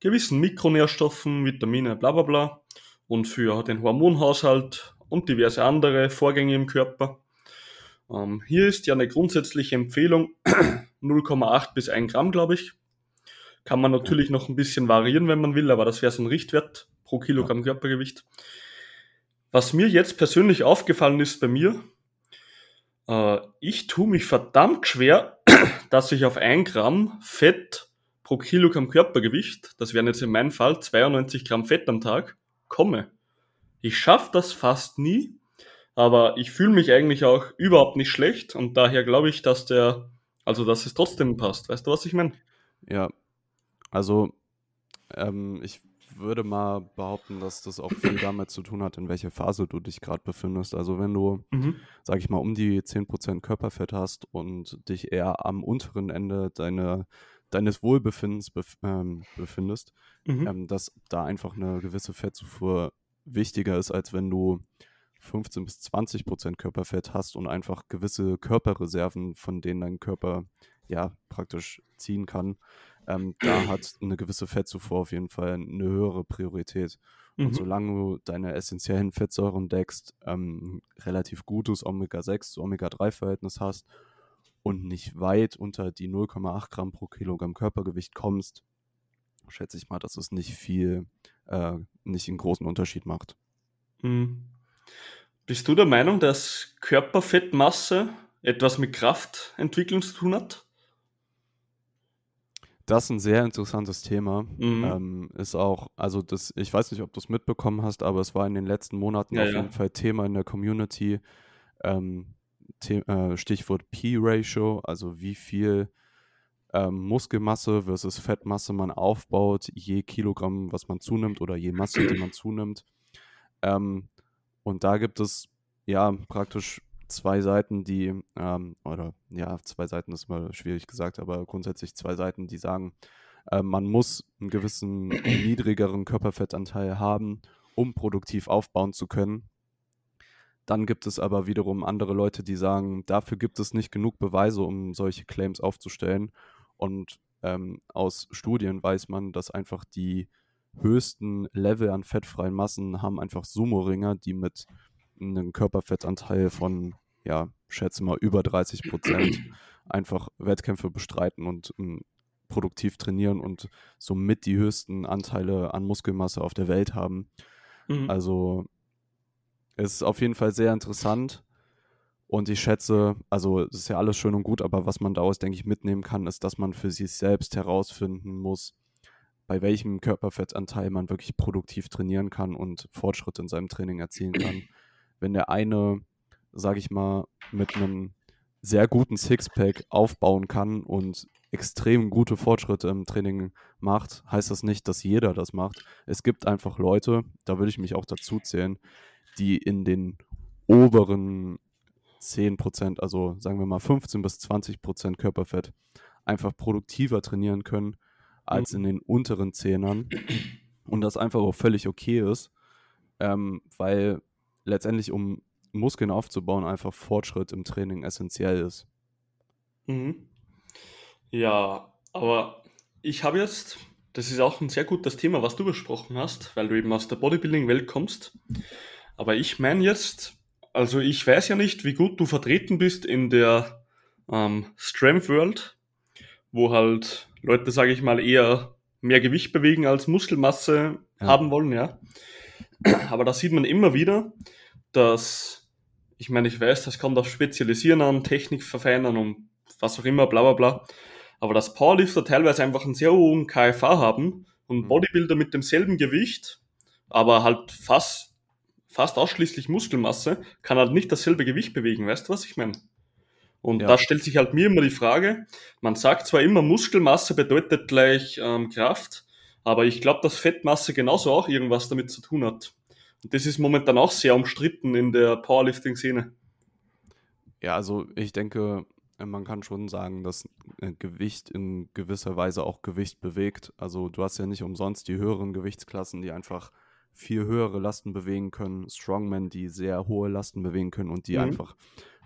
Speaker 1: gewissen Mikronährstoffen, Vitamine, bla bla bla und für den Hormonhaushalt und diverse andere Vorgänge im Körper. Ähm, hier ist ja eine grundsätzliche Empfehlung 0,8 bis 1 Gramm, glaube ich. Kann man natürlich noch ein bisschen variieren, wenn man will, aber das wäre so ein Richtwert pro Kilogramm Körpergewicht. Was mir jetzt persönlich aufgefallen ist bei mir, Äh, ich tue mich verdammt schwer, dass ich auf ein Gramm Fett pro Kilogramm Körpergewicht, das wären jetzt in meinem Fall 92 Gramm Fett am Tag, komme. Ich schaffe das fast nie, aber ich fühle mich eigentlich auch überhaupt nicht schlecht und daher glaube ich, dass der, also dass es trotzdem passt. Weißt du, was ich meine?
Speaker 2: Ja, also ähm, ich würde mal behaupten, dass das auch viel damit zu tun hat, in welcher Phase du dich gerade befindest. Also wenn du, mhm. sag ich mal, um die 10% Körperfett hast und dich eher am unteren Ende deine, deines Wohlbefindens bef ähm, befindest, mhm. ähm, dass da einfach eine gewisse Fettzufuhr wichtiger ist, als wenn du 15 bis 20 Prozent Körperfett hast und einfach gewisse Körperreserven, von denen dein Körper ja praktisch ziehen kann ähm, da hat eine gewisse Fettzufuhr auf jeden Fall eine höhere Priorität. Mhm. Und solange du deine essentiellen Fettsäuren deckst, ähm, relativ gutes Omega-6 zu Omega-3-Verhältnis hast und nicht weit unter die 0,8 Gramm pro Kilogramm Körpergewicht kommst, schätze ich mal, dass es nicht viel, äh, nicht einen großen Unterschied macht.
Speaker 1: Mhm. Bist du der Meinung, dass Körperfettmasse etwas mit Kraftentwicklung zu tun hat?
Speaker 2: Das ist ein sehr interessantes Thema. Mhm. Ähm, ist auch, also das, ich weiß nicht, ob du es mitbekommen hast, aber es war in den letzten Monaten ja, auf ja. jeden Fall Thema in der Community. Ähm, Äh, Stichwort P-Ratio, also wie viel ähm, Muskelmasse versus Fettmasse man aufbaut, je Kilogramm, was man zunimmt oder je Masse, die man zunimmt. Ähm, und da gibt es ja praktisch zwei Seiten, die, ähm, oder ja, zwei Seiten ist mal schwierig gesagt, aber grundsätzlich zwei Seiten, die sagen, äh, man muss einen gewissen niedrigeren Körperfettanteil haben, um produktiv aufbauen zu können. Dann gibt es aber wiederum andere Leute, die sagen, dafür gibt es nicht genug Beweise, um solche Claims aufzustellen. Und ähm, aus Studien weiß man, dass einfach die höchsten Level an fettfreien Massen haben einfach Sumo-Ringer, die mit einem Körperfettanteil von ja, schätze mal über 30 Prozent einfach Wettkämpfe bestreiten und um, produktiv trainieren und somit die höchsten Anteile an Muskelmasse auf der Welt haben. Mhm. Also ist auf jeden Fall sehr interessant. Und ich schätze, also es ist ja alles schön und gut, aber was man daraus, denke ich, mitnehmen kann, ist, dass man für sich selbst herausfinden muss, bei welchem Körperfettanteil man wirklich produktiv trainieren kann und Fortschritte in seinem Training erzielen kann. Wenn der eine sage ich mal, mit einem sehr guten Sixpack aufbauen kann und extrem gute Fortschritte im Training macht, heißt das nicht, dass jeder das macht. Es gibt einfach Leute, da würde ich mich auch dazu zählen, die in den oberen 10%, also sagen wir mal 15 bis 20% Körperfett einfach produktiver trainieren können als in den unteren Zehnern und das einfach auch völlig okay ist, ähm, weil letztendlich um Muskeln aufzubauen, einfach Fortschritt im Training essentiell ist.
Speaker 1: Mhm. Ja, aber ich habe jetzt, das ist auch ein sehr gutes Thema, was du besprochen hast, weil du eben aus der Bodybuilding-Welt kommst. Aber ich meine jetzt, also ich weiß ja nicht, wie gut du vertreten bist in der ähm, Strength World, wo halt Leute, sage ich mal, eher mehr Gewicht bewegen als Muskelmasse ja. haben wollen, ja. Aber da sieht man immer wieder, dass ich meine, ich weiß, das kommt auf Spezialisieren an, Technik verfeinern und was auch immer, bla bla bla. Aber dass Powerlifter teilweise einfach einen sehr hohen KFA haben und mhm. Bodybuilder mit demselben Gewicht, aber halt fast, fast ausschließlich Muskelmasse, kann halt nicht dasselbe Gewicht bewegen. Weißt du, was ich meine? Und ja. da stellt sich halt mir immer die Frage, man sagt zwar immer, Muskelmasse bedeutet gleich ähm, Kraft, aber ich glaube, dass Fettmasse genauso auch irgendwas damit zu tun hat. Und das ist momentan auch sehr umstritten in der Powerlifting-Szene.
Speaker 2: Ja, also ich denke, man kann schon sagen, dass äh, Gewicht in gewisser Weise auch Gewicht bewegt. Also du hast ja nicht umsonst die höheren Gewichtsklassen, die einfach viel höhere Lasten bewegen können, Strongmen, die sehr hohe Lasten bewegen können und die mhm. einfach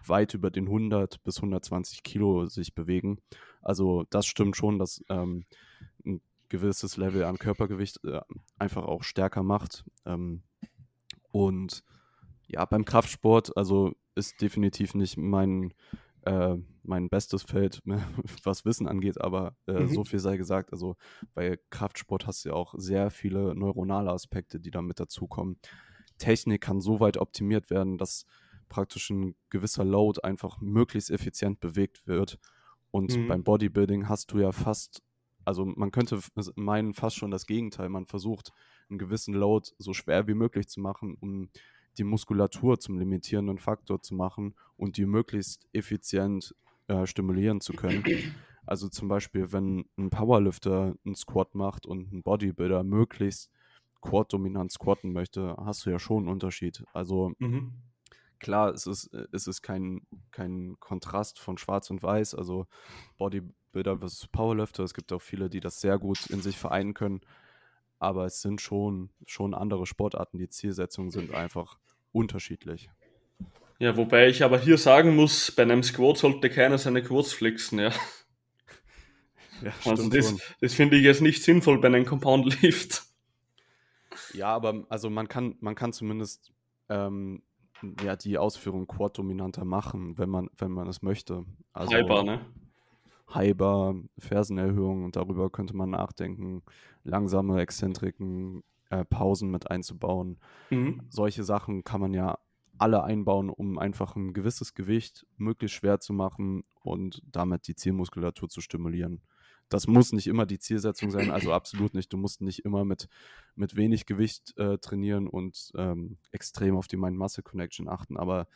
Speaker 2: weit über den 100 bis 120 Kilo sich bewegen. Also das stimmt schon, dass ähm, ein gewisses Level an Körpergewicht äh, einfach auch stärker macht. Ähm, und ja, beim Kraftsport, also ist definitiv nicht mein, äh, mein bestes Feld, was Wissen angeht, aber äh, mhm. so viel sei gesagt. Also bei Kraftsport hast du ja auch sehr viele neuronale Aspekte, die da mit dazukommen. Technik kann so weit optimiert werden, dass praktisch ein gewisser Load einfach möglichst effizient bewegt wird. Und
Speaker 1: Mhm.
Speaker 2: beim Bodybuilding hast du ja fast, also man könnte s- meinen fast schon das Gegenteil. Man versucht, einen gewissen Load so schwer wie möglich zu machen, um die Muskulatur zum limitierenden Faktor zu machen und die möglichst effizient äh, stimulieren zu können. Also zum Beispiel, wenn ein Powerlifter einen Squat macht und ein Bodybuilder möglichst Quad-dominant squatten möchte, hast du ja schon einen Unterschied. Also
Speaker 1: Mhm.
Speaker 2: klar, es ist, äh, es ist kein, kein Kontrast von Schwarz und Weiß, also Bodybuilder versus Powerlifter. Es gibt auch viele, die das sehr gut in sich vereinen können. Aber es sind schon, schon andere Sportarten. Die Zielsetzungen sind einfach unterschiedlich.
Speaker 1: Ja, wobei ich aber hier sagen muss, bei einem Squat sollte keiner seine Quads flexen, ja.
Speaker 2: Ja,
Speaker 1: Also das, das finde ich jetzt nicht sinnvoll bei einem Compound Lift.
Speaker 2: Ja, aber also man kann, man kann zumindest ähm, ja, die Ausführung quad-dominanter machen, wenn man, wenn man es möchte. Also
Speaker 1: Halber, ne?
Speaker 2: Hyper, Fersenerhöhung und darüber könnte man nachdenken, langsame Exzentriken, äh, Pausen mit einzubauen.
Speaker 1: Mhm.
Speaker 2: Solche Sachen kann man ja alle einbauen, um einfach ein gewisses Gewicht möglichst schwer zu machen und damit die Zielmuskulatur zu stimulieren. Das muss nicht immer die Zielsetzung sein, also absolut nicht. Du musst nicht immer mit, mit wenig Gewicht äh, trainieren und ähm, extrem auf die Mind-Muscle-Connection achten, aber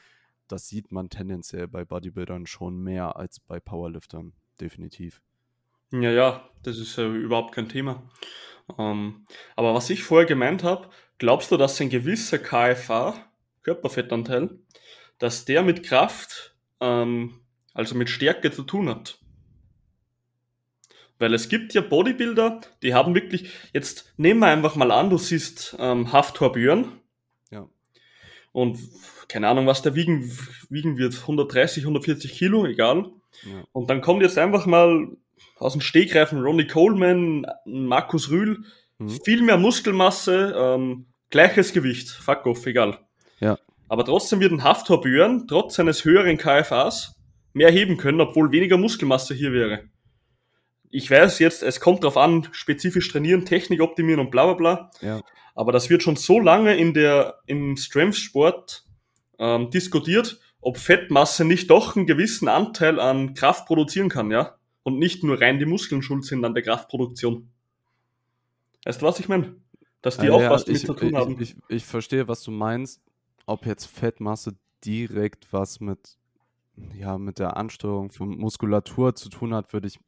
Speaker 2: das sieht man tendenziell bei Bodybuildern schon mehr als bei Powerliftern, definitiv.
Speaker 1: Ja, ja, das ist äh, überhaupt kein Thema. Ähm, aber was ich vorher gemeint habe, glaubst du, dass ein gewisser KFA, Körperfettanteil, dass der mit Kraft, ähm, also mit Stärke zu tun hat? Weil es gibt ja Bodybuilder, die haben wirklich, jetzt nehmen wir einfach mal an, du siehst ähm, Haftor Björn
Speaker 2: Ja.
Speaker 1: und keine Ahnung, was der wiegen, wiegen wird, 130, 140 Kilo, egal.
Speaker 2: Ja.
Speaker 1: Und dann kommt jetzt einfach mal aus dem Stegreifen Ronnie Coleman, Markus Rühl,
Speaker 2: Mhm.
Speaker 1: viel mehr Muskelmasse, ähm, gleiches Gewicht, fuck off, egal.
Speaker 2: Ja.
Speaker 1: Aber trotzdem wird ein Haftor Björn, trotz seines höheren KFAs, mehr heben können, obwohl weniger Muskelmasse hier wäre. Ich weiß jetzt, es kommt darauf an, spezifisch trainieren, Technik optimieren und bla bla bla.
Speaker 2: Ja.
Speaker 1: Aber das wird schon so lange in der, im Strength-Sport ähm, diskutiert, ob Fettmasse nicht doch einen gewissen Anteil an Kraft produzieren kann, ja? Und nicht nur rein die Muskeln schuld sind an der Kraftproduktion. Weißt du, was ich meine? Dass die
Speaker 2: Ah,
Speaker 1: auch
Speaker 2: ja,
Speaker 1: was damit
Speaker 2: ich,
Speaker 1: zu tun
Speaker 2: ich,
Speaker 1: haben.
Speaker 2: Ich, ich verstehe, was du meinst. Ob jetzt Fettmasse direkt was mit, ja, mit der Ansteuerung von Muskulatur zu tun hat, würde ich,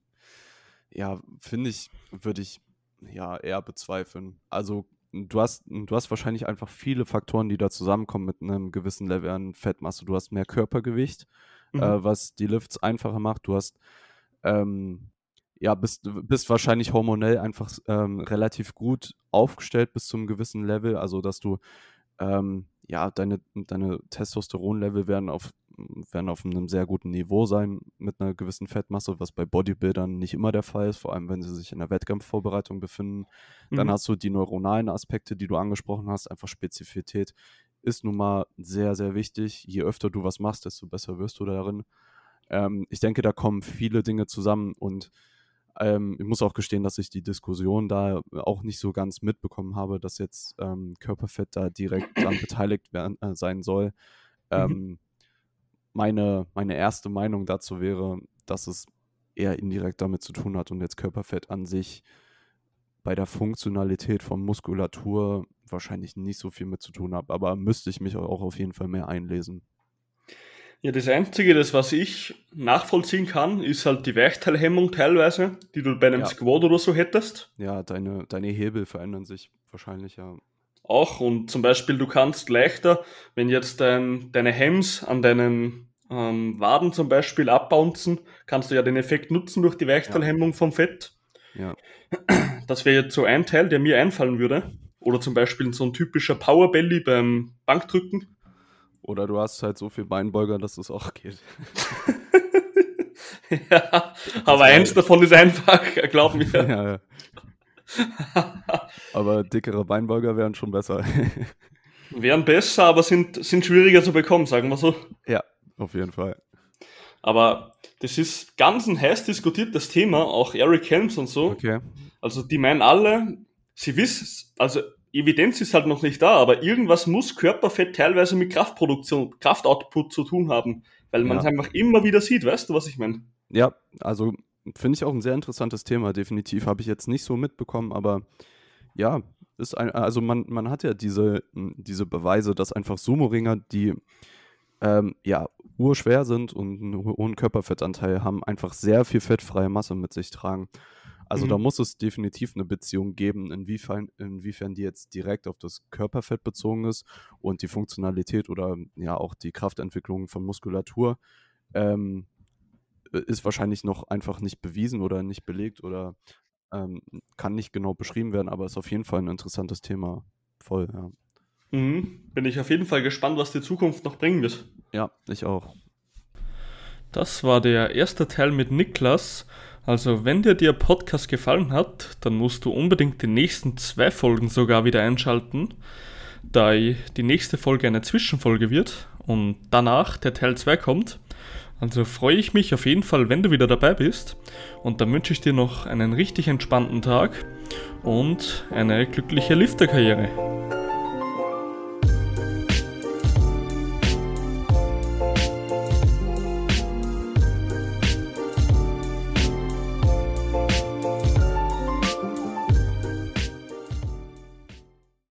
Speaker 2: ja, finde ich, würde ich ja eher bezweifeln. Also du hast, du hast wahrscheinlich einfach viele Faktoren, die da zusammenkommen mit einem gewissen Level an Fettmasse. Du hast mehr Körpergewicht,
Speaker 1: Mhm.
Speaker 2: äh, was die Lifts einfacher macht. Du hast ähm, ja, bist, bist wahrscheinlich hormonell einfach ähm, relativ gut aufgestellt bis zu einem gewissen Level, also dass du ähm, ja, deine, deine Testosteronlevel werden auf, werden auf einem sehr guten Niveau sein mit einer gewissen Fettmasse, was bei Bodybuildern nicht immer der Fall ist, vor allem wenn sie sich in der Wettkampfvorbereitung befinden. Dann
Speaker 1: Mhm.
Speaker 2: hast du die neuronalen Aspekte, die du angesprochen hast, einfach Spezifität ist nun mal sehr, sehr wichtig. Je öfter du was machst, desto besser wirst du darin. Ähm, ich denke, da kommen viele Dinge zusammen und ähm, ich muss auch gestehen, dass ich die Diskussion da auch nicht so ganz mitbekommen habe, dass jetzt ähm, Körperfett da direkt dran beteiligt werden, äh, sein soll. Ähm, meine, meine erste Meinung dazu wäre, dass es eher indirekt damit zu tun hat und jetzt Körperfett an sich bei der Funktionalität von Muskulatur wahrscheinlich nicht so viel mit zu tun hat, aber müsste ich mich auch auf jeden Fall mehr einlesen.
Speaker 1: Ja, das Einzige, das was ich nachvollziehen kann, ist halt die Weichteilhemmung teilweise, die du bei einem
Speaker 2: Ja.
Speaker 1: Squat oder so hättest.
Speaker 2: Ja, deine, deine Hebel verändern sich wahrscheinlich ja.
Speaker 1: Auch und zum Beispiel du kannst leichter, wenn jetzt dein, deine Hems an deinen ähm, Waden zum Beispiel abbouncen, kannst du ja den Effekt nutzen durch die Weichteilhemmung vom Fett.
Speaker 2: Ja,
Speaker 1: Das wäre jetzt so ein Teil, der mir einfallen würde. Oder zum Beispiel so ein typischer Powerbelly beim Bankdrücken.
Speaker 2: Oder du hast halt so viel Beinbeuger, dass es auch geht.
Speaker 1: ja, aber eins davon ist einfach, glaub mir.
Speaker 2: ja, ja. Aber dickere Beinbeuger wären schon besser.
Speaker 1: Wären besser, aber sind, sind schwieriger zu bekommen, sagen wir so.
Speaker 2: ja, auf jeden Fall.
Speaker 1: Aber das ist ganz ein heiß diskutiertes Thema, auch Eric Helms und so.
Speaker 2: Okay.
Speaker 1: Also die meinen alle, sie wissen, also Evidenz ist halt noch nicht da, aber irgendwas muss Körperfett teilweise mit Kraftproduktion, Kraftoutput zu tun haben, weil man es einfach immer wieder sieht, weißt du, was ich meine?
Speaker 2: Ja, also finde ich auch ein sehr interessantes Thema, definitiv. Habe ich jetzt nicht so mitbekommen, aber ja, ist ein, also man, man hat ja diese, diese Beweise, dass einfach Sumo-Ringer, die ähm, ja urschwer sind und einen hohen Körperfettanteil haben, einfach sehr viel fettfreie Masse mit sich tragen. Also mhm. da muss es definitiv eine Beziehung geben, inwiefern, inwiefern die jetzt direkt auf das Körperfett bezogen ist und die Funktionalität oder ja auch die Kraftentwicklung von Muskulatur ähm, ist wahrscheinlich noch einfach nicht bewiesen oder nicht belegt oder ähm, kann nicht genau beschrieben werden, aber ist auf jeden Fall ein interessantes Thema. Voll, ja.
Speaker 1: Mhm. Bin ich auf jeden Fall gespannt, was die Zukunft noch bringen wird.
Speaker 2: Ja, ich auch.
Speaker 1: Das war der erste Teil mit Niklas. Also, wenn dir der Podcast gefallen hat, dann musst du unbedingt die nächsten zwei Folgen sogar wieder einschalten, da die nächste Folge eine Zwischenfolge wird und danach der Teil 2 kommt. Also freue ich mich auf jeden Fall, wenn du wieder dabei bist. Und dann wünsche ich dir noch einen richtig entspannten Tag und eine glückliche Lifterkarriere.